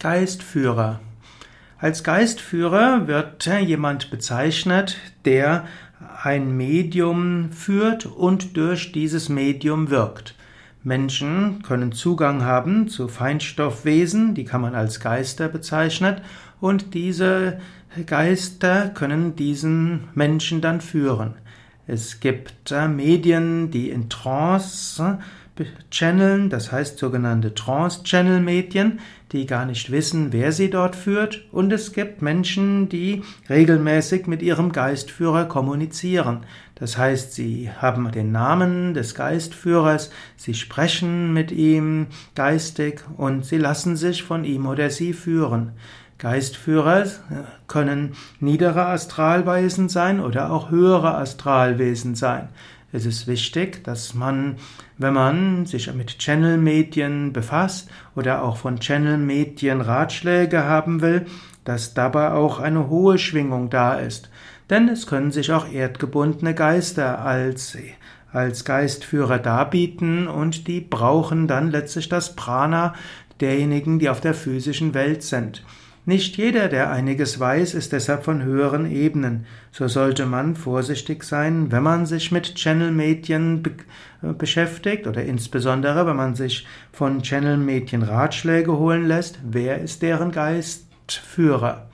Geistführer. Als Geistführer wird jemand bezeichnet, der ein Medium führt und durch dieses Medium wirkt. Menschen können Zugang haben zu Feinstoffwesen, die kann man als Geister bezeichnen, und diese Geister können diesen Menschen dann führen. Es gibt äh, Medien, die in Trance channeln, das heißt sogenannte Trance-Channel-Medien, die gar nicht wissen, wer sie dort führt. Und es gibt Menschen, die regelmäßig mit ihrem Geistführer kommunizieren. Das heißt, sie haben den Namen des Geistführers, sie sprechen mit ihm geistig und sie lassen sich von ihm oder sie führen. Geistführer können niedere Astralwesen sein oder auch höhere Astralwesen sein. Es ist wichtig, dass man, wenn man sich mit Channel-Medien befasst oder auch von Channel-Medien Ratschläge haben will, dass dabei auch eine hohe Schwingung da ist. Denn es können sich auch erdgebundene Geister als, als Geistführer darbieten und die brauchen dann letztlich das Prana derjenigen, die auf der physischen Welt sind. Nicht jeder, der einiges weiß, ist deshalb von höheren Ebenen. So sollte man vorsichtig sein, wenn man sich mit Channel-Medien be äh, beschäftigt oder insbesondere, wenn man sich von Channel-Medien Ratschläge holen lässt, wer ist deren Geistführer.